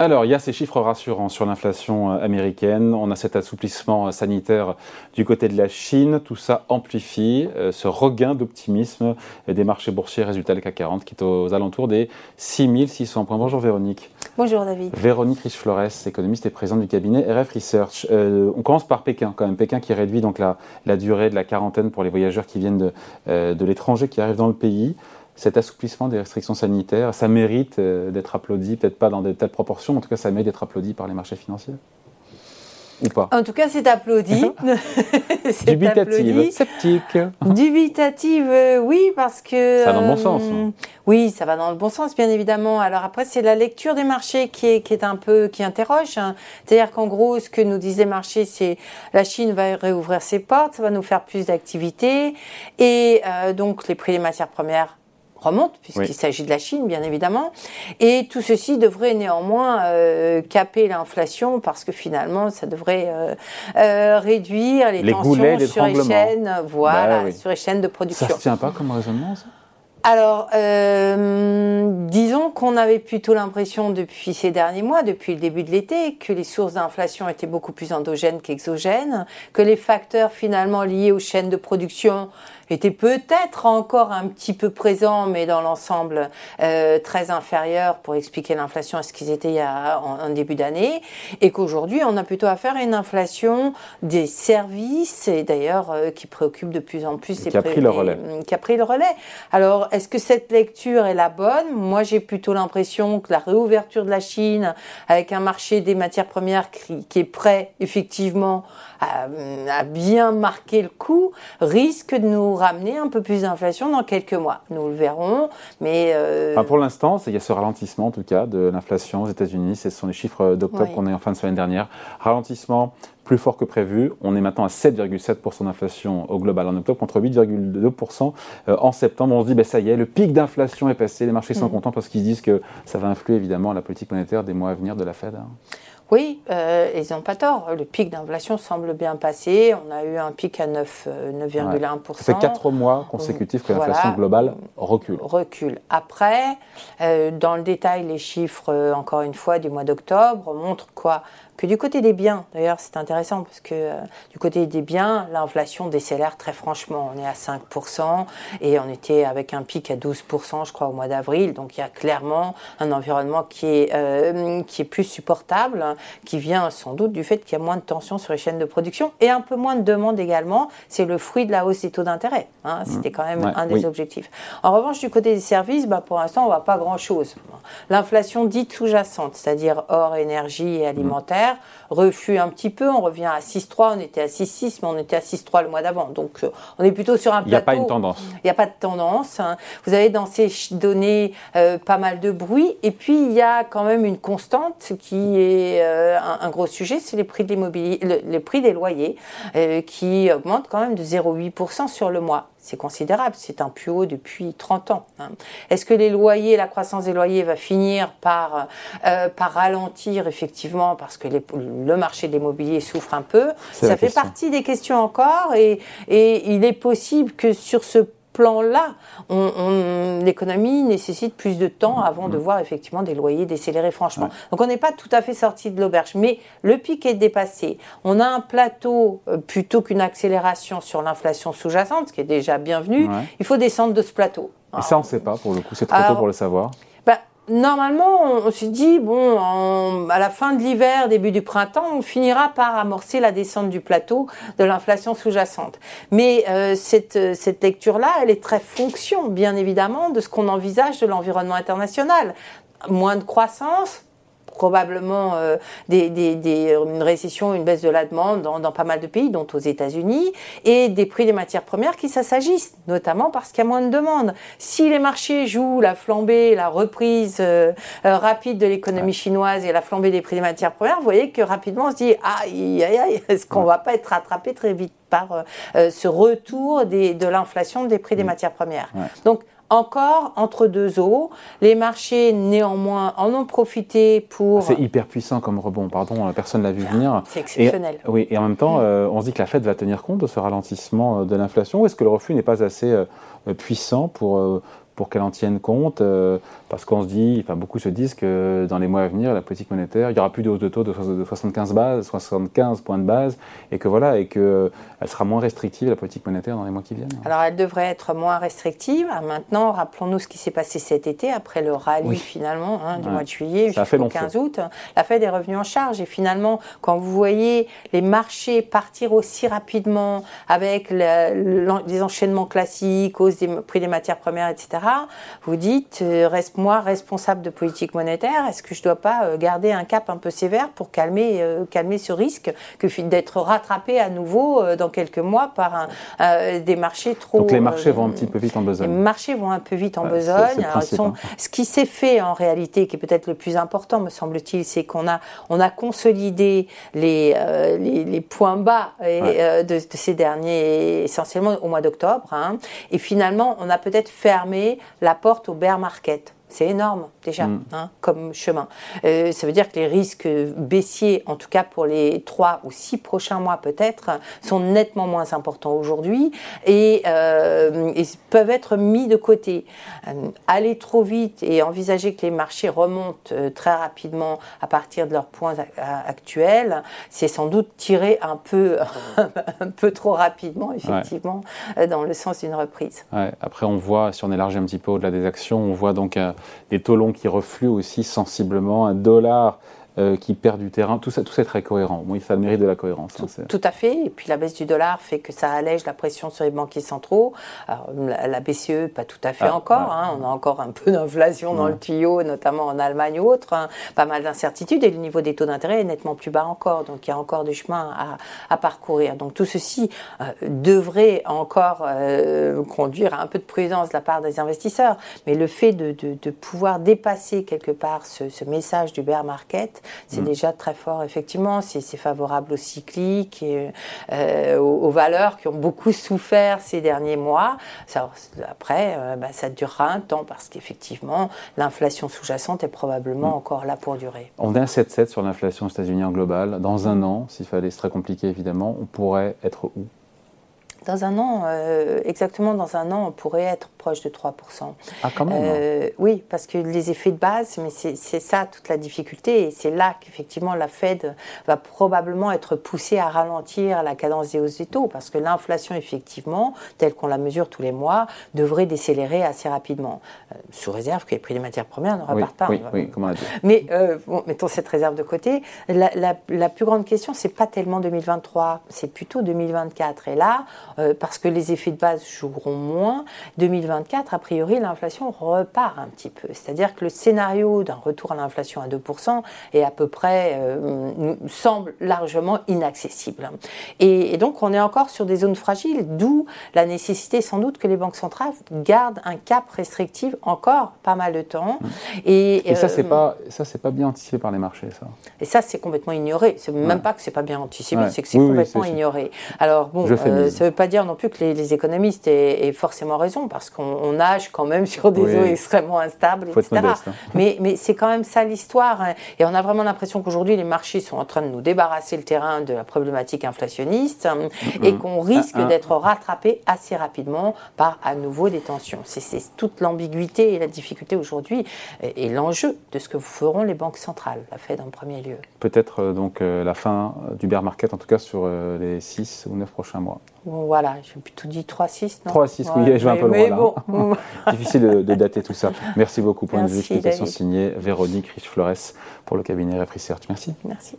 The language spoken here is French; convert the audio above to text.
Alors, il y a ces chiffres rassurants sur l'inflation euh, américaine. On a cet assouplissement euh, sanitaire du côté de la Chine. Tout ça amplifie euh, ce regain d'optimisme des marchés boursiers. Résultat, le CAC 40 qui est aux alentours des 6600 points. Bonjour Véronique. Bonjour David. Véronique Riche-Flores, économiste et présidente du cabinet RF Research. on commence par Pékin quand même. Pékin qui réduit donc la, la durée de la quarantaine pour les voyageurs qui viennent de, de l'étranger, qui arrivent dans le pays cet assouplissement des restrictions sanitaires, ça mérite euh, d'être applaudi, peut-être pas dans de telles proportions, en tout cas ça mérite d'être applaudi par les marchés financiers ou pas En tout cas, c'est applaudi. Dubitative, sceptique. Dubitative, euh, oui, parce que. Ça va dans le bon sens. Euh, oui, ça va dans le bon sens, bien évidemment. Alors après, c'est la lecture des marchés qui est, qui est un peu qui interroge. Hein. C'est-à-dire qu'en gros, ce que nous disent les marchés, c'est la Chine va réouvrir ses portes, ça va nous faire plus d'activité, et donc les prix des matières premières remonte, puisqu'il s'agit de la Chine, bien évidemment. Et tout ceci devrait néanmoins euh, caper l'inflation, parce que finalement, ça devrait euh, euh, réduire les, tensions sur les chaînes, voilà, bah sur les chaînes de production. Ça ne tient pas comme raisonnement, ça? Alors, disons qu'on avait plutôt l'impression depuis ces derniers mois, depuis le début de l'été, que les sources d'inflation étaient beaucoup plus endogènes qu'exogènes, que les facteurs finalement liés aux chaînes de production était peut-être encore un petit peu présent, mais dans l'ensemble euh, très inférieur pour expliquer l'inflation à ce qu'ils étaient il y a, en, début d'année, et qu'aujourd'hui on a plutôt affaire à une inflation des services, et d'ailleurs euh, qui préoccupe de plus en plus qui a pris le relais. Qui a pris le relais. Alors, est-ce que cette lecture est la bonne? Moi, j'ai plutôt l'impression que la réouverture de la Chine, avec un marché des matières premières qui, qui est prêt effectivement à, à bien marquer le coup, risque de nous ramener un peu plus d'inflation dans quelques mois. Nous le verrons, mais... Euh, pour l'instant, il y a ce ralentissement en tout cas de l'inflation aux États-Unis. Ce sont les chiffres d'octobre qu'on est en fin de semaine dernière. Ralentissement plus fort que prévu. On est maintenant à 7,7% d'inflation au global en octobre contre 8,2% euh, en septembre. On se dit, ben, ça y est, le pic d'inflation est passé. Les marchés sont contents parce qu'ils disent que ça va influer évidemment la politique monétaire des mois à venir de la Fed. Oui, euh, ils n'ont pas tort. Le pic d'inflation semble bien passer. On a eu un pic à 9,1%. Euh, Ça fait quatre mois consécutifs que l'inflation globale recule. Recule. Après, euh, dans le détail, les chiffres, euh, encore une fois, du mois d'octobre montrent quoi? Que du côté des biens, d'ailleurs c'est intéressant parce que du côté des biens, l'inflation décélère très franchement. On est à 5% et on était avec un pic à 12% je crois au mois d'avril. Donc il y a clairement un environnement qui est, qui est plus supportable, qui vient sans doute du fait qu'il y a moins de tension sur les chaînes de production et un peu moins de demande également. C'est le fruit de la hausse des taux d'intérêt. Hein. Mmh. C'était quand même un des objectifs. En revanche, du côté des services, bah, pour l'instant on ne voit pas grand-chose. L'inflation dite sous-jacente, c'est-à-dire hors énergie et alimentaire, reflue un petit peu. On revient à 6,3, on était à 6,6, mais on était à 6,3 le mois d'avant. Donc euh, on est plutôt sur un plateau. Il n'y a pas une tendance. Il n'y a pas de tendance. Hein. Vous avez dans ces données euh, pas mal de bruit. Et puis il y a quand même une constante qui est euh, un, gros sujet, c'est les prix de l'immobilier, le, prix des loyers qui augmentent quand même de 0,8% sur le mois c'est considérable, c'est un plus haut depuis 30 ans. Hein. Est-ce que les loyers, la croissance des loyers va finir par, euh, par ralentir effectivement parce que le marché de l'immobilier souffre un peu? Ça fait partie des questions encore et, et il est possible que sur ce plan-là, l'économie nécessite plus de temps avant de mm. voir effectivement des loyers décélérer franchement. Donc on n'est pas tout à fait sorti de l'auberge, mais le pic est dépassé. On a un plateau euh, plutôt qu'une accélération sur l'inflation sous-jacente, ce qui est déjà bienvenu. Il faut descendre de ce plateau. Et ça, on ne sait pas pour le coup, c'est trop tôt pour le savoir normalement, on, se dit, bon, à la fin de l'hiver, début du printemps, on finira par amorcer la descente du plateau de l'inflation sous-jacente. Mais euh, cette, cette lecture-là, elle est très fonction, bien évidemment, de ce qu'on envisage de l'environnement international. Moins de croissance, probablement euh, des, des, une récession, une baisse de la demande dans, dans pas mal de pays, dont aux États-Unis, et des prix des matières premières qui s'assagissent, notamment parce qu'il y a moins de demande. Si les marchés jouent la flambée, la reprise euh, euh, rapide de l'économie chinoise et la flambée des prix des matières premières, vous voyez que rapidement on se dit aïe aïe aïe, est-ce qu'on va pas être rattrapé très vite par ce retour des, de l'inflation des prix des matières premières? Donc encore entre deux eaux. Les marchés, néanmoins, en ont profité pour. C'est hyper puissant comme rebond, pardon, personne ne l'a vu venir. C'est exceptionnel. oui, et en même temps, mm. euh, on se dit que la Fed va tenir compte de ce ralentissement euh, de l'inflation. Est-ce que le refus n'est pas assez euh, puissant pour pour qu'elle en tienne compte, euh, parce qu'on se dit, enfin beaucoup se disent que dans les mois à venir, la politique monétaire, il n'y aura plus de hausse de taux de 75 bases, 75 points de base, et que voilà, et que elle sera moins restrictive la politique monétaire dans les mois qui viennent. Alors elle devrait être moins restrictive. Maintenant, rappelons-nous ce qui s'est passé cet été après le rallye finalement hein, du mois de juillet jusqu'au 15 août. La Fed est revenue en charge et finalement, quand vous voyez les marchés partir aussi rapidement avec les enchaînements classiques, hausse des prix des matières premières, etc vous dites, euh, reste-moi responsable de politique monétaire, est-ce que je ne dois pas euh, garder un cap un peu sévère pour calmer, euh, calmer ce risque que d'être rattrapé à nouveau dans quelques mois par des marchés trop... Donc les marchés vont un petit peu vite en besogne. Les marchés vont un peu vite en besogne. Hein. Ce qui s'est fait en réalité, qui est peut-être le plus important, me semble-t-il, c'est qu'on a, on a consolidé les, les, points bas et, de, ces derniers, essentiellement au mois d'octobre. Hein. et finalement, on a peut-être fermé la porte au bear market. C'est énorme déjà mm. hein, comme chemin. Euh, ça veut dire que les risques baissiers, en tout cas pour les trois ou six prochains mois peut-être, sont nettement moins importants aujourd'hui et, euh, peuvent être mis de côté. Euh, aller trop vite et envisager que les marchés remontent très rapidement à partir de leurs points actuels, c'est sans doute tirer un peu, un peu trop rapidement, effectivement, dans le sens d'une reprise. Après, on voit, si on élargit un petit peu au-delà des actions, on voit donc des taux longs qui refluent aussi sensiblement, un dollar euh, qui perd du terrain. Tout ça, tout ça est très cohérent. Oui, ça mérite de la cohérence. Hein, tout, à fait. Et puis la baisse du dollar fait que ça allège la pression sur les banquiers centraux. Alors, la, BCE, pas tout à fait ah, encore. Hein. On a encore un peu d'inflation dans le tuyau, notamment en Allemagne ou autre. Hein. Pas mal d'incertitudes et le niveau des taux d'intérêt est nettement plus bas encore. Donc il y a encore du chemin à, parcourir. Donc tout ceci euh, devrait encore euh, conduire à un peu de prudence de la part des investisseurs. Mais le fait de, pouvoir dépasser quelque part ce, ce message du bear market, c'est mm. déjà très fort, effectivement. C'est favorable aux cycliques et euh, aux, valeurs qui ont beaucoup souffert ces derniers mois. après, euh, bah, ça durera un temps parce qu'effectivement, l'inflation sous-jacente est probablement mm. encore là pour durer. On est à 7,7 sur l'inflation aux États-Unis en global. Dans un an, s'il fallait, c'est très compliqué évidemment, on pourrait être où? Dans un an, euh, exactement dans un an, on pourrait être proche de 3%. Ah, quand même hein. euh, Oui, parce que les effets de base, mais c'est ça toute la difficulté. Et c'est là qu'effectivement la Fed va probablement être poussée à ralentir la cadence des hausses des taux, parce que l'inflation, effectivement, telle qu'on la mesure tous les mois, devrait décélérer assez rapidement, euh, sous réserve que les prix des matières premières ne repartent pas. Oui, oui, comment dit. Mais bon, mettons cette réserve de côté. La, la plus grande question, c'est pas tellement 2023, c'est plutôt 2024. Et là, parce que les effets de base joueront moins. 2024, a priori, l'inflation repart un petit peu. C'est-à-dire que le scénario d'un retour à l'inflation à 2% est à peu près, euh, semble largement inaccessible. Et, donc, on est encore sur des zones fragiles, d'où la nécessité sans doute que les banques centrales gardent un cap restrictif encore pas mal de temps. Mmh. Et, ça, c'est euh, pas ça, c'est pas bien anticipé par les marchés, ça. Et ça, c'est complètement ignoré. C'est même pas que c'est pas bien anticipé, c'est que c'est complètement ignoré. Alors bon, ça ne veut pas dire non plus que les, économistes aient, forcément raison, parce qu'on nage quand même sur des eaux extrêmement instables, etc. Hein. Mais, mais c'est quand même ça l'histoire. Hein. Et on a vraiment l'impression qu'aujourd'hui, les marchés sont en train de nous débarrasser le terrain de la problématique inflationniste hein, mm-hmm. et qu'on risque ah, ah. d'être rattrapé assez rapidement par à nouveau des tensions. C'est toute l'ambiguïté et la difficulté aujourd'hui et, l'enjeu de ce que feront les banques centrales, la Fed en premier lieu. Peut-être euh, donc euh, la fin du bear market, en tout cas sur euh, les 6 ou 9 prochains mois voilà, j'ai plutôt dit 3-6. 3-6, oui, je vais un peu loin là. Difficile de, dater tout ça. Merci beaucoup pour une explication signée Véronique Rich-Flores pour le cabinet Research. Merci. Merci.